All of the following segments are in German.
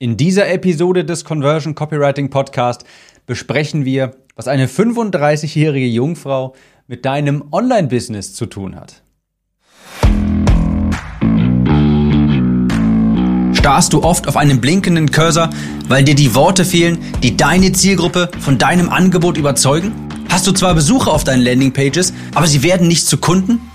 In dieser Episode des Conversion Copywriting Podcast besprechen wir, was eine 35-jährige Jungfrau mit deinem Online-Business zu tun hat. Starrst du oft auf einen blinkenden Cursor, weil dir die Worte fehlen, die deine Zielgruppe von deinem Angebot überzeugen? Hast du zwar Besucher auf deinen Landingpages, aber sie werden nicht zu Kunden?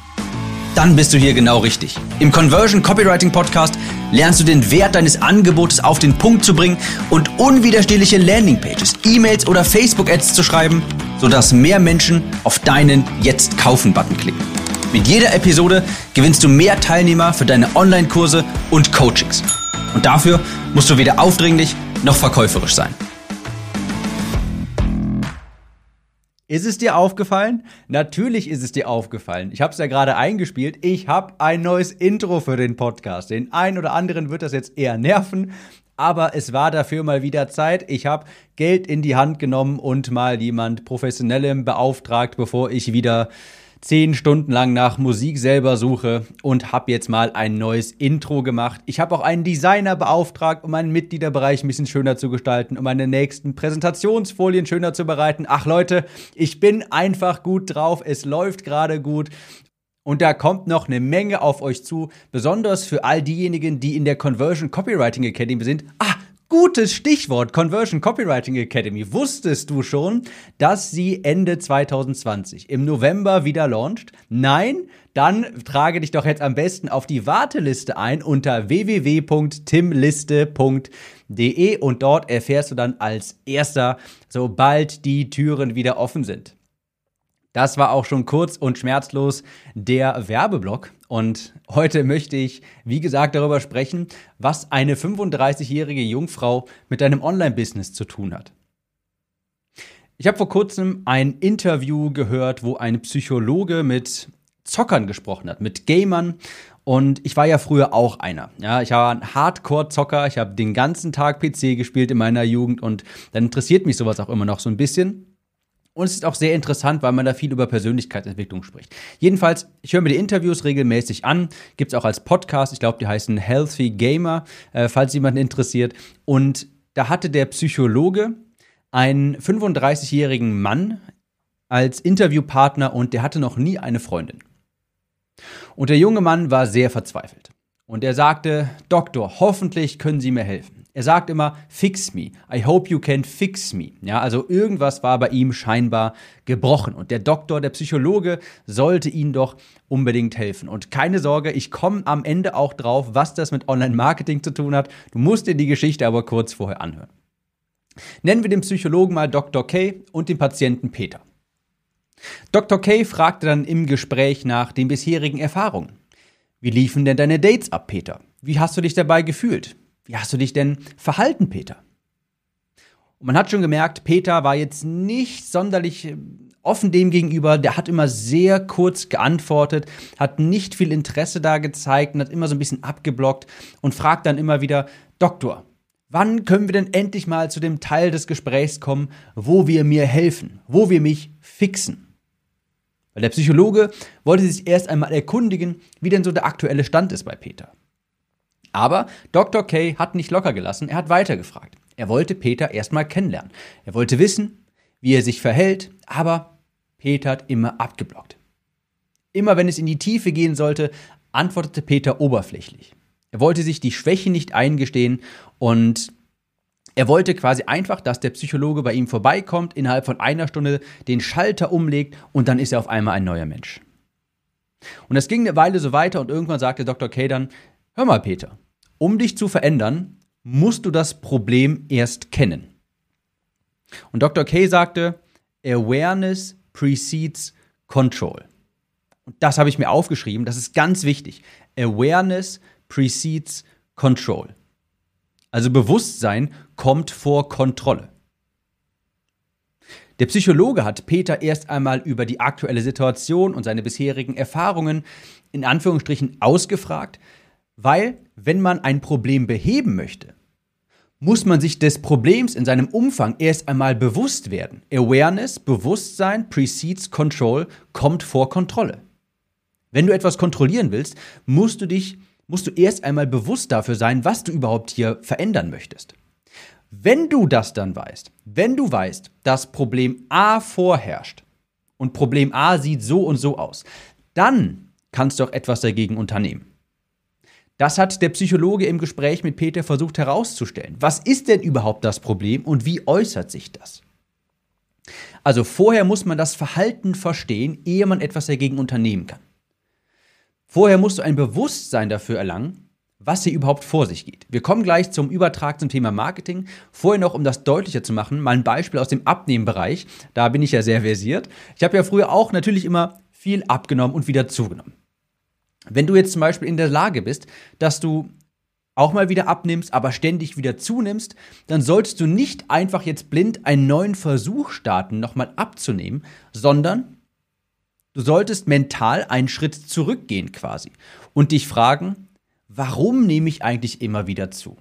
Dann bist du hier genau richtig. Im Conversion Copywriting Podcast lernst du den Wert deines Angebotes auf den Punkt zu bringen und unwiderstehliche Landingpages, E-Mails oder Facebook-Ads zu schreiben, sodass mehr Menschen auf deinen Jetzt kaufen-Button klicken. Mit jeder Episode gewinnst du mehr Teilnehmer für deine Online-Kurse und Coachings. Und dafür musst du weder aufdringlich noch verkäuferisch sein. Ist es dir aufgefallen? Natürlich ist es dir aufgefallen. Ich habe es ja gerade eingespielt. Ich habe ein neues Intro für den Podcast. Den einen oder anderen wird das jetzt eher nerven, aber es war dafür mal wieder Zeit. Ich habe Geld in die Hand genommen und mal jemand Professionellem beauftragt, bevor ich wieder zehn Stunden lang nach Musik selber suche und habe jetzt mal ein neues Intro gemacht. Ich habe auch einen Designer beauftragt, um meinen Mitgliederbereich ein bisschen schöner zu gestalten, um meine nächsten Präsentationsfolien schöner zu bereiten. Ach Leute, ich bin einfach gut drauf. Es läuft gerade gut. Und da kommt noch eine Menge auf euch zu, besonders für all diejenigen, die in der Conversion Copywriting Academy sind. Ah, Gutes Stichwort, Conversion Copywriting Academy. Wusstest du schon, dass sie Ende 2020 im November wieder launcht? Nein? Dann trage dich doch jetzt am besten auf die Warteliste ein unter www.timliste.de und dort erfährst du dann als erster, sobald die Türen wieder offen sind. Das war auch schon kurz und schmerzlos der Werbeblock. Und heute möchte ich, wie gesagt, darüber sprechen, was eine 35-jährige Jungfrau mit einem Online-Business zu tun hat. Ich habe vor kurzem ein Interview gehört, wo ein Psychologe mit Zockern gesprochen hat, mit Gamern. Und ich war ja früher auch einer. Ja, ich war ein Hardcore-Zocker. Ich habe den ganzen Tag PC gespielt in meiner Jugend und dann interessiert mich sowas auch immer noch so ein bisschen. Und es ist auch sehr interessant, weil man da viel über Persönlichkeitsentwicklung spricht. Jedenfalls, ich höre mir die Interviews regelmäßig an. Gibt es auch als Podcast. Ich glaube, die heißen Healthy Gamer, äh, falls jemand interessiert. Und da hatte der Psychologe einen 35-jährigen Mann als Interviewpartner und der hatte noch nie eine Freundin. Und der junge Mann war sehr verzweifelt. Und er sagte, Doktor, hoffentlich können Sie mir helfen. Er sagt immer, fix me. I hope you can fix me. Ja, also irgendwas war bei ihm scheinbar gebrochen. Und der Doktor, der Psychologe, sollte ihm doch unbedingt helfen. Und keine Sorge, ich komme am Ende auch drauf, was das mit Online-Marketing zu tun hat. Du musst dir die Geschichte aber kurz vorher anhören. Nennen wir den Psychologen mal Dr. K und den Patienten Peter. Dr. K fragte dann im Gespräch nach den bisherigen Erfahrungen. Wie liefen denn deine Dates ab, Peter? Wie hast du dich dabei gefühlt? Wie hast du dich denn verhalten, Peter? Und man hat schon gemerkt, Peter war jetzt nicht sonderlich äh, offen dem gegenüber. Der hat immer sehr kurz geantwortet, hat nicht viel Interesse da gezeigt und hat immer so ein bisschen abgeblockt und fragt dann immer wieder, Doktor, wann können wir denn endlich mal zu dem Teil des Gesprächs kommen, wo wir mir helfen, wo wir mich fixen? Weil der Psychologe wollte sich erst einmal erkundigen, wie denn so der aktuelle Stand ist bei Peter. Aber Dr. K hat nicht locker gelassen, er hat weitergefragt. Er wollte Peter erstmal kennenlernen. Er wollte wissen, wie er sich verhält, aber Peter hat immer abgeblockt. Immer wenn es in die Tiefe gehen sollte, antwortete Peter oberflächlich. Er wollte sich die Schwäche nicht eingestehen und er wollte quasi einfach, dass der Psychologe bei ihm vorbeikommt, innerhalb von einer Stunde den Schalter umlegt und dann ist er auf einmal ein neuer Mensch. Und das ging eine Weile so weiter und irgendwann sagte Dr. K dann, hör mal Peter, um dich zu verändern, musst du das Problem erst kennen. Und Dr. K sagte, Awareness precedes Control. Und das habe ich mir aufgeschrieben, das ist ganz wichtig. Awareness precedes Control. Also Bewusstsein kommt vor Kontrolle. Der Psychologe hat Peter erst einmal über die aktuelle Situation und seine bisherigen Erfahrungen in Anführungsstrichen ausgefragt, weil, wenn man ein Problem beheben möchte, muss man sich des Problems in seinem Umfang erst einmal bewusst werden. Awareness, Bewusstsein, precedes Control, kommt vor Kontrolle. Wenn du etwas kontrollieren willst, musst du dich musst du erst einmal bewusst dafür sein, was du überhaupt hier verändern möchtest. Wenn du das dann weißt, wenn du weißt, dass Problem A vorherrscht und Problem A sieht so und so aus, dann kannst du auch etwas dagegen unternehmen. Das hat der Psychologe im Gespräch mit Peter versucht herauszustellen. Was ist denn überhaupt das Problem und wie äußert sich das? Also vorher muss man das Verhalten verstehen, ehe man etwas dagegen unternehmen kann. Vorher musst du ein Bewusstsein dafür erlangen, was hier überhaupt vor sich geht. Wir kommen gleich zum Übertrag zum Thema Marketing. Vorher noch, um das deutlicher zu machen, mal ein Beispiel aus dem Abnehmenbereich. Da bin ich ja sehr versiert. Ich habe ja früher auch natürlich immer viel abgenommen und wieder zugenommen. Wenn du jetzt zum Beispiel in der Lage bist, dass du auch mal wieder abnimmst, aber ständig wieder zunimmst, dann solltest du nicht einfach jetzt blind einen neuen Versuch starten, nochmal abzunehmen, sondern du solltest mental einen Schritt zurückgehen quasi und dich fragen, warum nehme ich eigentlich immer wieder zu?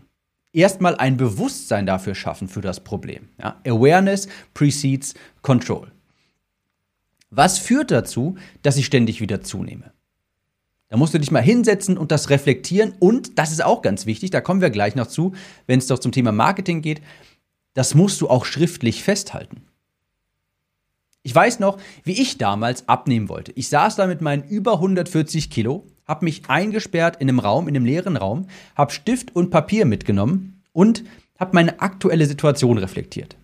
Erstmal ein Bewusstsein dafür schaffen für das Problem. Ja? Awareness precedes Control. Was führt dazu, dass ich ständig wieder zunehme? Da musst du dich mal hinsetzen und das reflektieren. Und das ist auch ganz wichtig, da kommen wir gleich noch zu, wenn es doch zum Thema Marketing geht. Das musst du auch schriftlich festhalten. Ich weiß noch, wie ich damals abnehmen wollte. Ich saß da mit meinen über 140 Kilo, habe mich eingesperrt in einem Raum, in einem leeren Raum, habe Stift und Papier mitgenommen und habe meine aktuelle Situation reflektiert.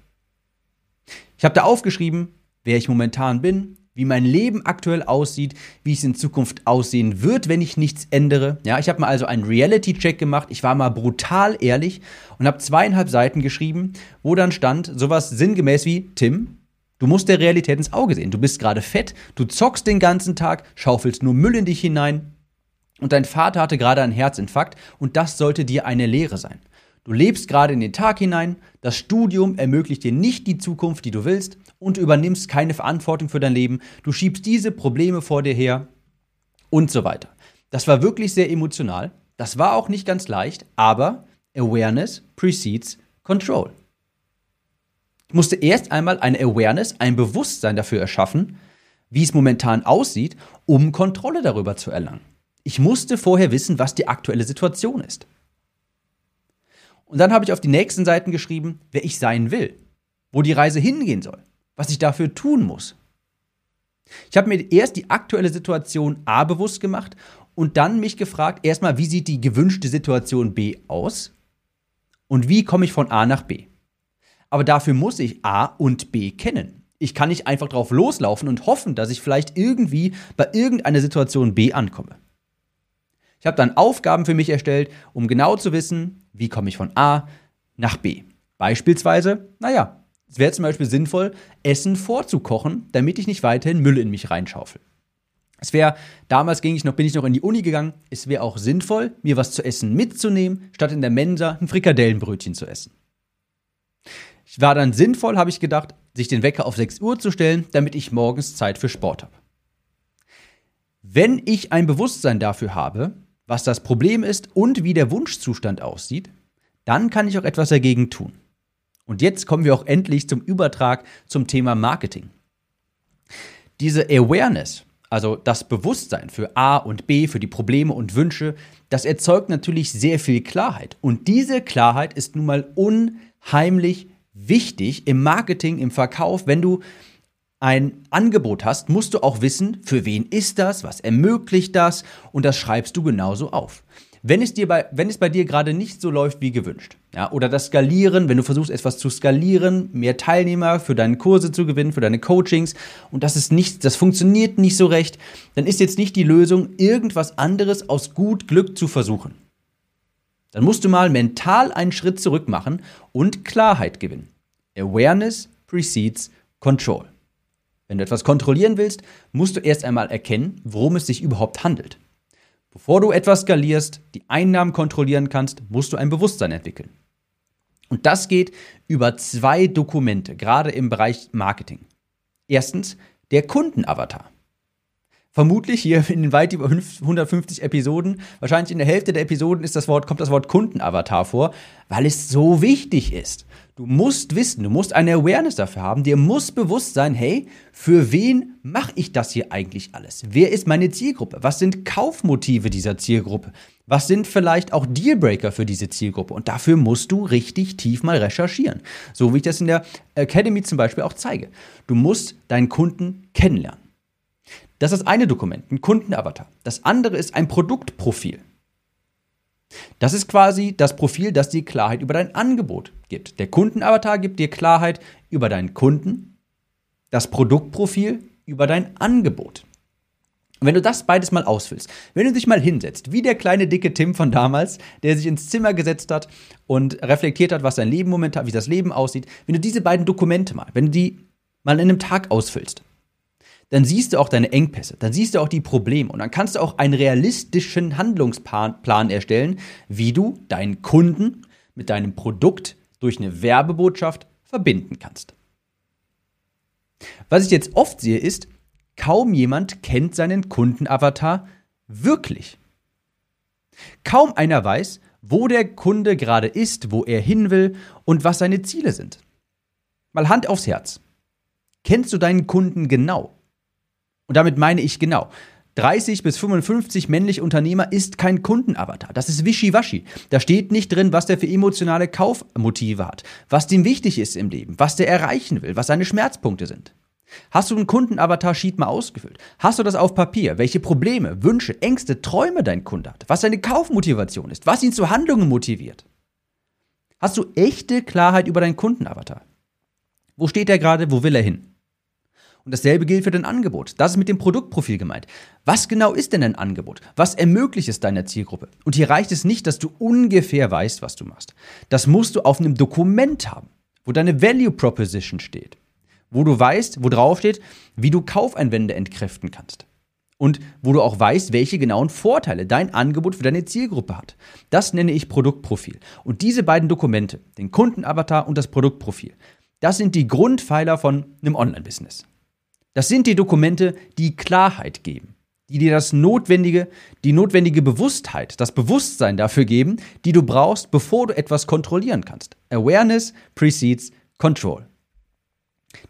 Ich habe da aufgeschrieben, wer ich momentan bin, wie mein Leben aktuell aussieht, wie es in Zukunft aussehen wird, wenn ich nichts ändere. Ja, ich habe mal also einen Reality-Check gemacht. Ich war mal brutal ehrlich und habe zweieinhalb Seiten geschrieben, wo dann stand sowas sinngemäß wie Tim. Du musst der Realität ins Auge sehen. Du bist gerade fett, du zockst den ganzen Tag, schaufelst nur Müll in dich hinein. Und dein Vater hatte gerade einen Herzinfarkt und das sollte dir eine Lehre sein. Du lebst gerade in den Tag hinein, das Studium ermöglicht dir nicht die Zukunft, die du willst, und du übernimmst keine Verantwortung für dein Leben, du schiebst diese Probleme vor dir her und so weiter. Das war wirklich sehr emotional, das war auch nicht ganz leicht, aber Awareness precedes Control. Ich musste erst einmal eine Awareness, ein Bewusstsein dafür erschaffen, wie es momentan aussieht, um Kontrolle darüber zu erlangen. Ich musste vorher wissen, was die aktuelle Situation ist. Und dann habe ich auf die nächsten Seiten geschrieben, wer ich sein will, wo die Reise hingehen soll, was ich dafür tun muss. Ich habe mir erst die aktuelle Situation A bewusst gemacht und dann mich gefragt, erstmal, wie sieht die gewünschte Situation B aus und wie komme ich von A nach B. Aber dafür muss ich A und B kennen. Ich kann nicht einfach drauf loslaufen und hoffen, dass ich vielleicht irgendwie bei irgendeiner Situation B ankomme. Ich habe dann Aufgaben für mich erstellt, um genau zu wissen, wie komme ich von A nach B. Beispielsweise, naja, es wäre zum Beispiel sinnvoll, Essen vorzukochen, damit ich nicht weiterhin Müll in mich reinschaufel. Es wäre, damals ging ich noch, bin ich noch in die Uni gegangen, es wäre auch sinnvoll, mir was zu essen mitzunehmen, statt in der Mensa ein Frikadellenbrötchen zu essen. Ich war dann sinnvoll, habe ich gedacht, sich den Wecker auf 6 Uhr zu stellen, damit ich morgens Zeit für Sport habe. Wenn ich ein Bewusstsein dafür habe, was das Problem ist und wie der Wunschzustand aussieht, dann kann ich auch etwas dagegen tun. Und jetzt kommen wir auch endlich zum Übertrag zum Thema Marketing. Diese Awareness, also das Bewusstsein für A und B, für die Probleme und Wünsche, das erzeugt natürlich sehr viel Klarheit. Und diese Klarheit ist nun mal unheimlich wichtig im Marketing, im Verkauf, wenn du ein Angebot hast, musst du auch wissen, für wen ist das, was ermöglicht das und das schreibst du genauso auf. Wenn es, dir bei, wenn es bei dir gerade nicht so läuft wie gewünscht, ja, oder das Skalieren, wenn du versuchst, etwas zu skalieren, mehr Teilnehmer für deine Kurse zu gewinnen, für deine Coachings, und das ist nicht, das funktioniert nicht so recht, dann ist jetzt nicht die Lösung, irgendwas anderes aus gut Glück zu versuchen. Dann musst du mal mental einen Schritt zurück machen und Klarheit gewinnen. Awareness precedes Control. Wenn du etwas kontrollieren willst, musst du erst einmal erkennen, worum es sich überhaupt handelt. Bevor du etwas skalierst, die Einnahmen kontrollieren kannst, musst du ein Bewusstsein entwickeln. Und das geht über zwei Dokumente, gerade im Bereich Marketing. Erstens der Kundenavatar. Vermutlich hier in weit über 150 Episoden, wahrscheinlich in der Hälfte der Episoden ist das Wort, kommt das Wort Kundenavatar vor, weil es so wichtig ist. Du musst wissen, du musst eine Awareness dafür haben, dir muss bewusst sein, hey, für wen mache ich das hier eigentlich alles? Wer ist meine Zielgruppe? Was sind Kaufmotive dieser Zielgruppe? Was sind vielleicht auch Dealbreaker für diese Zielgruppe? Und dafür musst du richtig tief mal recherchieren. So wie ich das in der Academy zum Beispiel auch zeige. Du musst deinen Kunden kennenlernen. Das ist das eine Dokument, ein Kundenavatar. Das andere ist ein Produktprofil. Das ist quasi das Profil, das dir Klarheit über dein Angebot gibt. Der Kundenavatar gibt dir Klarheit über deinen Kunden, das Produktprofil über dein Angebot. Und wenn du das beides mal ausfüllst, wenn du dich mal hinsetzt, wie der kleine dicke Tim von damals, der sich ins Zimmer gesetzt hat und reflektiert hat, was sein Leben momentan, wie das Leben aussieht, wenn du diese beiden Dokumente mal, wenn du die mal in einem Tag ausfüllst, dann siehst du auch deine Engpässe, dann siehst du auch die Probleme und dann kannst du auch einen realistischen Handlungsplan erstellen, wie du deinen Kunden mit deinem Produkt durch eine Werbebotschaft verbinden kannst. Was ich jetzt oft sehe, ist, Kaum jemand kennt seinen Kundenavatar wirklich. Kaum einer weiß, wo der Kunde gerade ist, wo er hin will und was seine Ziele sind. Mal Hand aufs Herz. Kennst du deinen Kunden genau? Und damit meine ich genau. 30 bis 55 männliche Unternehmer ist kein Kundenavatar. Das ist wischiwaschi. Da steht nicht drin, was der für emotionale Kaufmotive hat, was dem wichtig ist im Leben, was der erreichen will, was seine Schmerzpunkte sind. Hast du einen Kundenavatar-Sheet mal ausgefüllt? Hast du das auf Papier? Welche Probleme, Wünsche, Ängste, Träume dein Kunde hat? Was seine Kaufmotivation ist? Was ihn zu Handlungen motiviert? Hast du echte Klarheit über deinen Kundenavatar? Wo steht er gerade? Wo will er hin? Und dasselbe gilt für dein Angebot. Das ist mit dem Produktprofil gemeint. Was genau ist denn ein Angebot? Was ermöglicht es deiner Zielgruppe? Und hier reicht es nicht, dass du ungefähr weißt, was du machst. Das musst du auf einem Dokument haben, wo deine Value Proposition steht wo du weißt, wo drauf steht, wie du Kaufeinwände entkräften kannst. Und wo du auch weißt, welche genauen Vorteile dein Angebot für deine Zielgruppe hat. Das nenne ich Produktprofil. Und diese beiden Dokumente, den Kundenavatar und das Produktprofil, das sind die Grundpfeiler von einem Online-Business. Das sind die Dokumente, die Klarheit geben, die dir das notwendige, die notwendige Bewusstheit, das Bewusstsein dafür geben, die du brauchst, bevor du etwas kontrollieren kannst. Awareness precedes Control.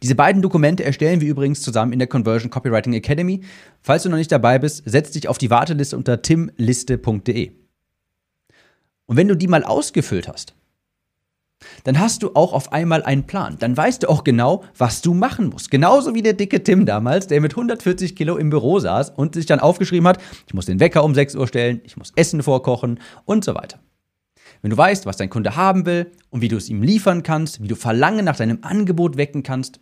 Diese beiden Dokumente erstellen wir übrigens zusammen in der Conversion Copywriting Academy. Falls du noch nicht dabei bist, setz dich auf die Warteliste unter timliste.de. Und wenn du die mal ausgefüllt hast, dann hast du auch auf einmal einen Plan. Dann weißt du auch genau, was du machen musst. Genauso wie der dicke Tim damals, der mit 140 Kilo im Büro saß und sich dann aufgeschrieben hat, ich muss den Wecker um 6 Uhr stellen, ich muss Essen vorkochen und so weiter. Wenn du weißt, was dein Kunde haben will und wie du es ihm liefern kannst, wie du Verlangen nach deinem Angebot wecken kannst,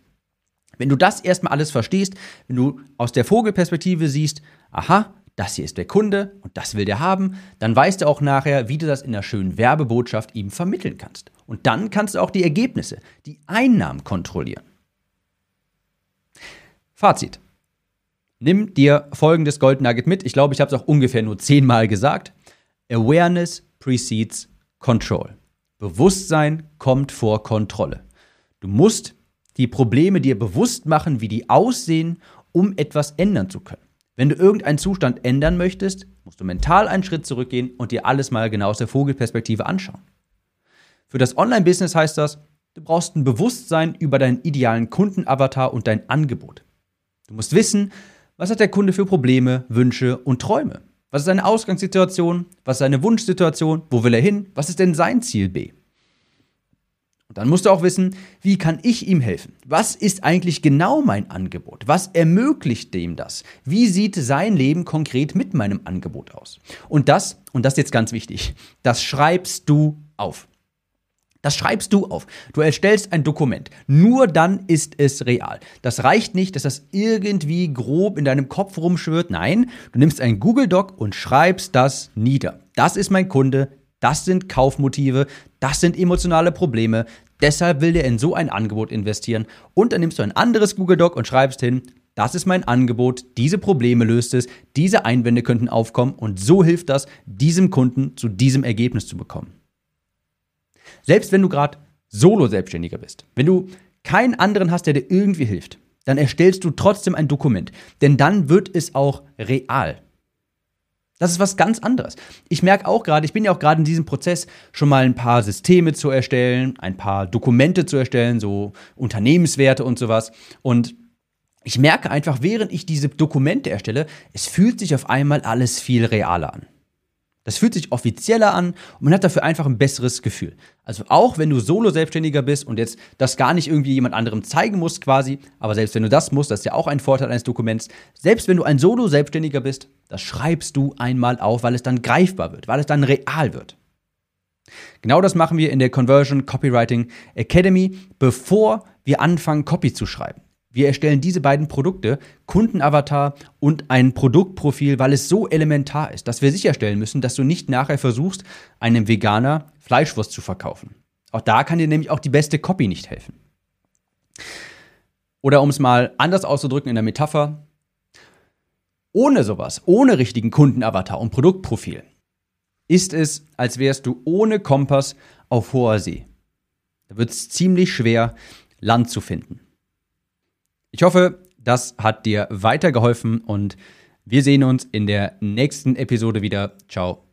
wenn du das erstmal alles verstehst, wenn du aus der Vogelperspektive siehst, aha, das hier ist der Kunde und das will der haben, dann weißt du auch nachher, wie du das in einer schönen Werbebotschaft ihm vermitteln kannst. Und dann kannst du auch die Ergebnisse, die Einnahmen kontrollieren. Fazit. Nimm dir folgendes Gold Nugget mit. Ich glaube, ich habe es auch ungefähr nur zehnmal gesagt. Awareness precedes Control. Bewusstsein kommt vor Kontrolle. Du musst die Probleme dir bewusst machen, wie die aussehen, um etwas ändern zu können. Wenn du irgendeinen Zustand ändern möchtest, musst du mental einen Schritt zurückgehen und dir alles mal genau aus der Vogelperspektive anschauen. Für das Online-Business heißt das, du brauchst ein Bewusstsein über deinen idealen Kundenavatar und dein Angebot. Du musst wissen, was hat der Kunde für Probleme, Wünsche und Träume. Was ist seine Ausgangssituation? Was ist seine Wunschsituation? Wo will er hin? Was ist denn sein Ziel B? Und dann musst du auch wissen, wie kann ich ihm helfen? Was ist eigentlich genau mein Angebot? Was ermöglicht dem das? Wie sieht sein Leben konkret mit meinem Angebot aus? Und das, und das ist jetzt ganz wichtig, das schreibst du auf. Das schreibst du auf. Du erstellst ein Dokument. Nur dann ist es real. Das reicht nicht, dass das irgendwie grob in deinem Kopf rumschwirrt. Nein, du nimmst einen Google Doc und schreibst das nieder. Das ist mein Kunde. Das sind Kaufmotive. Das sind emotionale Probleme. Deshalb will der in so ein Angebot investieren. Und dann nimmst du ein anderes Google Doc und schreibst hin, das ist mein Angebot, diese Probleme löst es, diese Einwände könnten aufkommen und so hilft das, diesem Kunden zu diesem Ergebnis zu bekommen. Selbst wenn du gerade Solo-Selbstständiger bist, wenn du keinen anderen hast, der dir irgendwie hilft, dann erstellst du trotzdem ein Dokument. Denn dann wird es auch real. Das ist was ganz anderes. Ich merke auch gerade, ich bin ja auch gerade in diesem Prozess, schon mal ein paar Systeme zu erstellen, ein paar Dokumente zu erstellen, so Unternehmenswerte und sowas. Und ich merke einfach, während ich diese Dokumente erstelle, es fühlt sich auf einmal alles viel realer an. Das fühlt sich offizieller an und man hat dafür einfach ein besseres Gefühl. Also auch wenn du Solo-Selbstständiger bist und jetzt das gar nicht irgendwie jemand anderem zeigen musst quasi, aber selbst wenn du das musst, das ist ja auch ein Vorteil eines Dokuments, selbst wenn du ein Solo-Selbstständiger bist, das schreibst du einmal auf, weil es dann greifbar wird, weil es dann real wird. Genau das machen wir in der Conversion Copywriting Academy, bevor wir anfangen, Copy zu schreiben. Wir erstellen diese beiden Produkte, Kundenavatar und ein Produktprofil, weil es so elementar ist, dass wir sicherstellen müssen, dass du nicht nachher versuchst, einem Veganer Fleischwurst zu verkaufen. Auch da kann dir nämlich auch die beste Copy nicht helfen. Oder um es mal anders auszudrücken in der Metapher, ohne sowas, ohne richtigen Kundenavatar und Produktprofil, ist es, als wärst du ohne Kompass auf hoher See. Da wird es ziemlich schwer, Land zu finden. Ich hoffe, das hat dir weitergeholfen und wir sehen uns in der nächsten Episode wieder. Ciao.